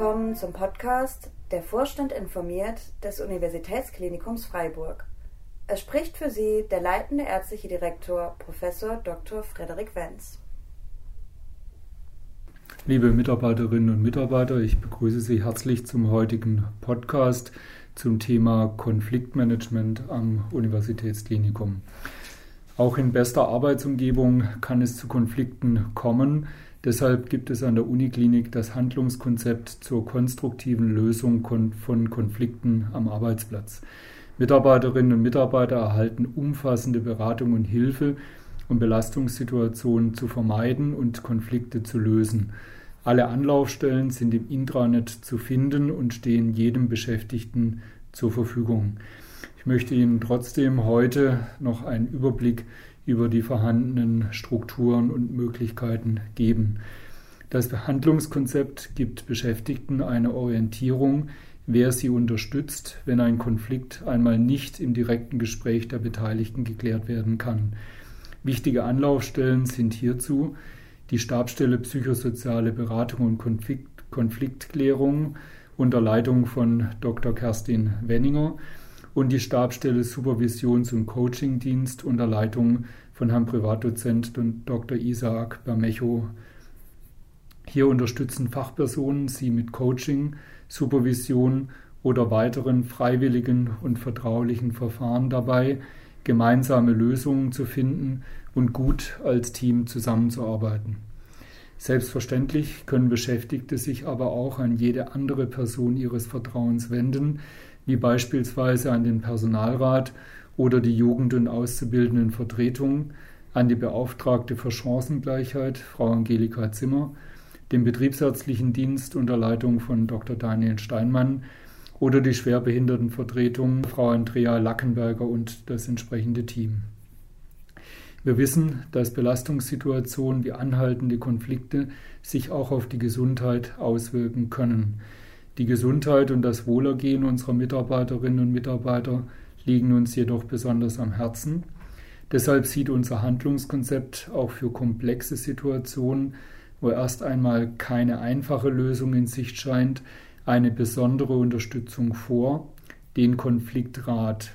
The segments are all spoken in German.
willkommen zum Podcast Der Vorstand informiert des Universitätsklinikums Freiburg. Es spricht für Sie der leitende ärztliche Direktor Prof. Dr. Frederik Wenz. Liebe Mitarbeiterinnen und Mitarbeiter, ich begrüße Sie herzlich zum heutigen Podcast zum Thema Konfliktmanagement am Universitätsklinikum. Auch in bester Arbeitsumgebung kann es zu Konflikten kommen. Deshalb gibt es an der Uniklinik das Handlungskonzept zur konstruktiven Lösung von Konflikten am Arbeitsplatz. Mitarbeiterinnen und Mitarbeiter erhalten umfassende Beratung und Hilfe, um Belastungssituationen zu vermeiden und Konflikte zu lösen. Alle Anlaufstellen sind im Intranet zu finden und stehen jedem Beschäftigten zur Verfügung. Ich möchte Ihnen trotzdem heute noch einen Überblick über die vorhandenen Strukturen und Möglichkeiten geben. Das Behandlungskonzept gibt Beschäftigten eine Orientierung, wer sie unterstützt, wenn ein Konflikt einmal nicht im direkten Gespräch der Beteiligten geklärt werden kann. Wichtige Anlaufstellen sind hierzu die Stabstelle Psychosoziale Beratung und Konflikt, Konfliktklärung unter Leitung von Dr. Kerstin Wenninger, und die Stabstelle Supervisions- und Coachingdienst unter Leitung von Herrn Privatdozent Dr. Isaac Bermecho. Hier unterstützen Fachpersonen Sie mit Coaching, Supervision oder weiteren freiwilligen und vertraulichen Verfahren dabei, gemeinsame Lösungen zu finden und gut als Team zusammenzuarbeiten. Selbstverständlich können Beschäftigte sich aber auch an jede andere Person ihres Vertrauens wenden, wie beispielsweise an den Personalrat oder die Jugend- und Auszubildenden Vertretung, an die Beauftragte für Chancengleichheit, Frau Angelika Zimmer, den Betriebsärztlichen Dienst unter Leitung von Dr. Daniel Steinmann oder die Schwerbehindertenvertretung, Frau Andrea Lackenberger und das entsprechende Team. Wir wissen, dass Belastungssituationen wie anhaltende Konflikte sich auch auf die Gesundheit auswirken können. Die Gesundheit und das Wohlergehen unserer Mitarbeiterinnen und Mitarbeiter liegen uns jedoch besonders am Herzen. Deshalb sieht unser Handlungskonzept auch für komplexe Situationen, wo erst einmal keine einfache Lösung in Sicht scheint, eine besondere Unterstützung vor, den Konfliktrat.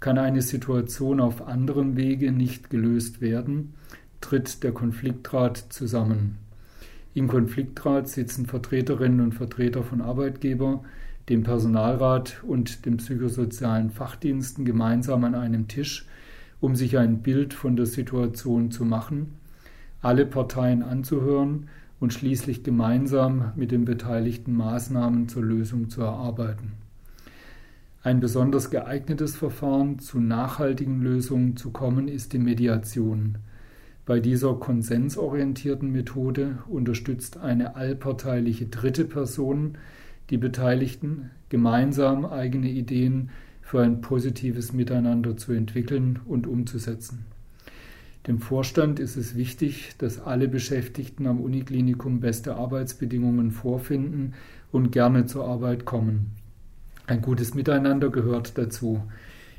Kann eine Situation auf anderem Wege nicht gelöst werden, tritt der Konfliktrat zusammen. Im Konfliktrat sitzen Vertreterinnen und Vertreter von Arbeitgeber, dem Personalrat und den psychosozialen Fachdiensten gemeinsam an einem Tisch, um sich ein Bild von der Situation zu machen, alle Parteien anzuhören und schließlich gemeinsam mit den Beteiligten Maßnahmen zur Lösung zu erarbeiten. Ein besonders geeignetes Verfahren zu nachhaltigen Lösungen zu kommen ist die Mediation. Bei dieser konsensorientierten Methode unterstützt eine allparteiliche dritte Person die Beteiligten, gemeinsam eigene Ideen für ein positives Miteinander zu entwickeln und umzusetzen. Dem Vorstand ist es wichtig, dass alle Beschäftigten am Uniklinikum beste Arbeitsbedingungen vorfinden und gerne zur Arbeit kommen. Ein gutes Miteinander gehört dazu.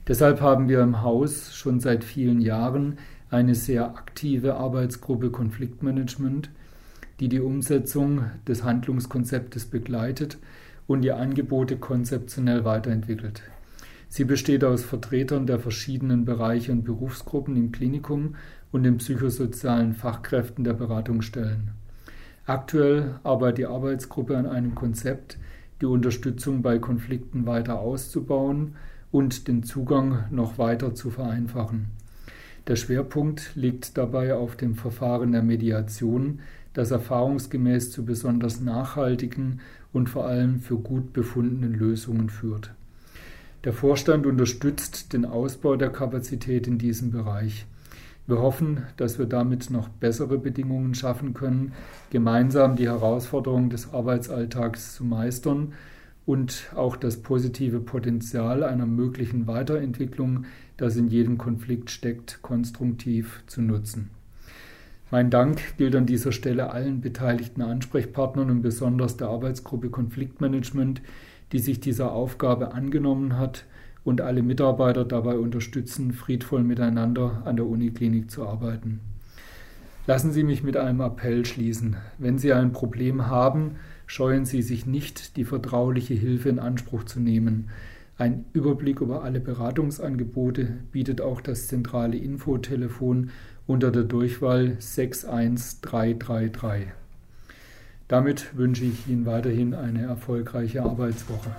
Deshalb haben wir im Haus schon seit vielen Jahren eine sehr aktive Arbeitsgruppe Konfliktmanagement, die die Umsetzung des Handlungskonzeptes begleitet und die Angebote konzeptionell weiterentwickelt. Sie besteht aus Vertretern der verschiedenen Bereiche und Berufsgruppen im Klinikum und den psychosozialen Fachkräften der Beratungsstellen. Aktuell arbeitet die Arbeitsgruppe an einem Konzept, die Unterstützung bei Konflikten weiter auszubauen und den Zugang noch weiter zu vereinfachen. Der Schwerpunkt liegt dabei auf dem Verfahren der Mediation, das erfahrungsgemäß zu besonders nachhaltigen und vor allem für gut befundenen Lösungen führt. Der Vorstand unterstützt den Ausbau der Kapazität in diesem Bereich. Wir hoffen, dass wir damit noch bessere Bedingungen schaffen können, gemeinsam die Herausforderungen des Arbeitsalltags zu meistern und auch das positive Potenzial einer möglichen Weiterentwicklung, das in jedem Konflikt steckt, konstruktiv zu nutzen. Mein Dank gilt an dieser Stelle allen beteiligten Ansprechpartnern und besonders der Arbeitsgruppe Konfliktmanagement, die sich dieser Aufgabe angenommen hat und alle Mitarbeiter dabei unterstützen, friedvoll miteinander an der Uniklinik zu arbeiten. Lassen Sie mich mit einem Appell schließen. Wenn Sie ein Problem haben, Scheuen Sie sich nicht, die vertrauliche Hilfe in Anspruch zu nehmen. Ein Überblick über alle Beratungsangebote bietet auch das zentrale Infotelefon unter der Durchwahl 61333. Damit wünsche ich Ihnen weiterhin eine erfolgreiche Arbeitswoche.